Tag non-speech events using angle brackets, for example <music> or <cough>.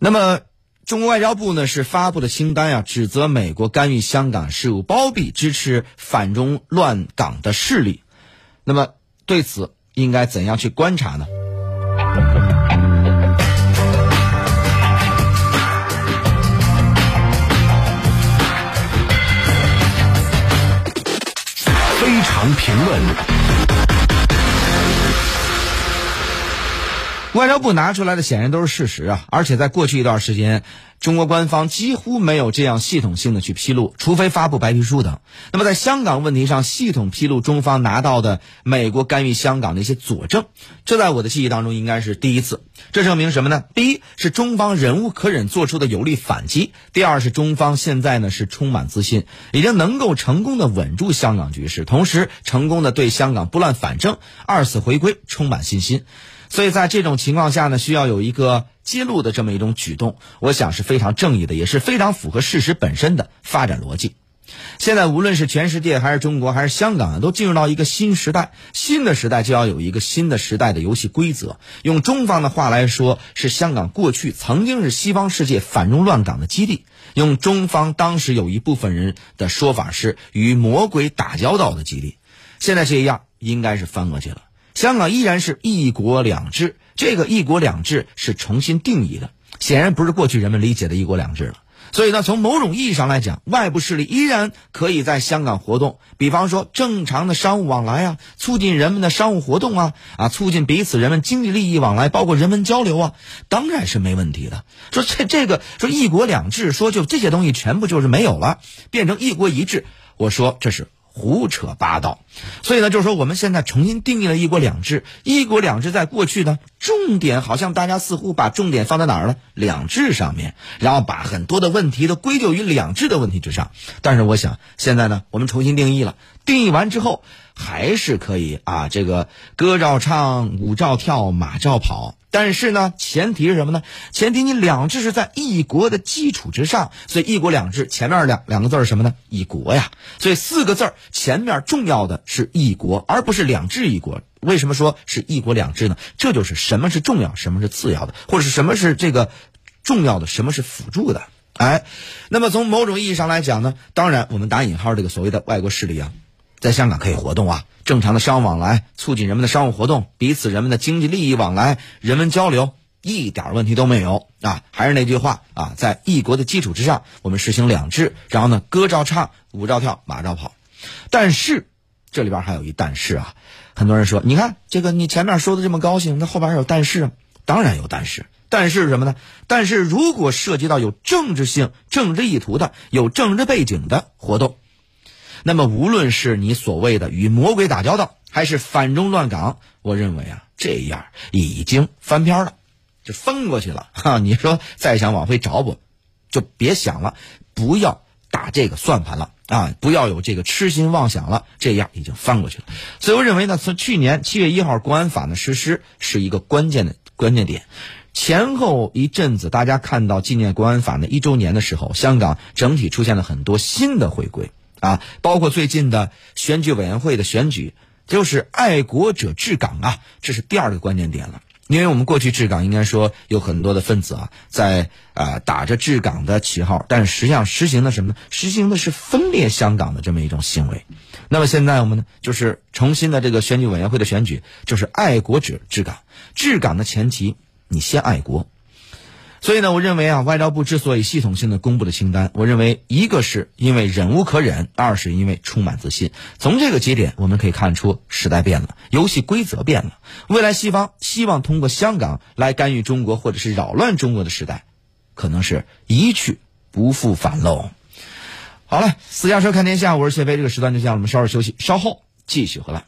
那么，中国外交部呢是发布的清单呀，指责美国干预香港事务，包庇支持反中乱港的势力。那么，对此应该怎样去观察呢？非常评论。外交部拿出来的显然都是事实啊，而且在过去一段时间，中国官方几乎没有这样系统性的去披露，除非发布白皮书等。那么在香港问题上，系统披露中方拿到的美国干预香港的一些佐证，这在我的记忆当中应该是第一次。这证明什么呢？第一是中方忍无可忍做出的有力反击；第二是中方现在呢是充满自信，已经能够成功的稳住香港局势，同时成功的对香港拨乱反正，二次回归充满信心。所以在这种情况下呢，需要有一个揭露的这么一种举动，我想是非常正义的，也是非常符合事实本身的发展逻辑。现在无论是全世界还是中国还是香港啊，都进入到一个新时代，新的时代就要有一个新的时代的游戏规则。用中方的话来说，是香港过去曾经是西方世界反中乱港的基地；用中方当时有一部分人的说法是与魔鬼打交道的基地。现在这样应该是翻过去了。香港依然是一国两制，这个一国两制是重新定义的，显然不是过去人们理解的一国两制了。所以呢，从某种意义上来讲，外部势力依然可以在香港活动，比方说正常的商务往来啊，促进人们的商务活动啊，啊，促进彼此人们经济利益往来，包括人文交流啊，当然是没问题的。说这这个说一国两制，说就这些东西全部就是没有了，变成一国一制，我说这是。胡扯八道，所以呢，就是说我们现在重新定义了一国两制。一国两制在过去呢，重点好像大家似乎把重点放在哪儿了？两制上面，然后把很多的问题都归咎于两制的问题之上。但是我想，现在呢，我们重新定义了，定义完之后。还是可以啊，这个歌照唱，舞照跳，马照跑。但是呢，前提是什么呢？前提你两制是在一国的基础之上，所以一国两制前面两两个字是什么呢？一国呀。所以四个字前面重要的是一国，而不是两制一国。为什么说是一国两制呢？这就是什么是重要，什么是次要的，或者是什么是这个重要的，什么是辅助的。哎，那么从某种意义上来讲呢，当然我们打引号这个所谓的外国势力啊。在香港可以活动啊，正常的商务往来，促进人们的商务活动，彼此人们的经济利益往来，人文交流，一点问题都没有啊！还是那句话啊，在一国的基础之上，我们实行两制，然后呢，歌照唱，舞照跳，马照跑。但是这里边还有一但是啊，很多人说，你看这个你前面说的这么高兴，那后边还有但是，当然有但是，但是什么呢？但是如果涉及到有政治性、政治意图的、有政治背景的活动。那么，无论是你所谓的与魔鬼打交道，还是反中乱港，我认为啊，这样已经翻篇了，就翻过去了 <laughs> 哈。你说再想往回找补，就别想了，不要打这个算盘了啊，不要有这个痴心妄想了，这样已经翻过去了。所以我认为呢，从去年七月一号国安法的实施是一个关键的关键点，前后一阵子，大家看到纪念国安法呢一周年的时候，香港整体出现了很多新的回归。啊，包括最近的选举委员会的选举，就是爱国者治港啊，这是第二个关键点了。因为我们过去治港，应该说有很多的分子啊，在啊打着治港的旗号，但实际上实行的什么呢？实行的是分裂香港的这么一种行为。那么现在我们呢，就是重新的这个选举委员会的选举，就是爱国者治港，治港的前提，你先爱国。所以呢，我认为啊，外交部之所以系统性的公布的清单，我认为一个是因为忍无可忍，二是因为充满自信。从这个节点，我们可以看出时代变了，游戏规则变了。未来西方希望通过香港来干预中国或者是扰乱中国的时代，可能是一去不复返喽。好了，私家车看天下，我是谢飞。这个时段就这样，我们稍事休息，稍后继续回来。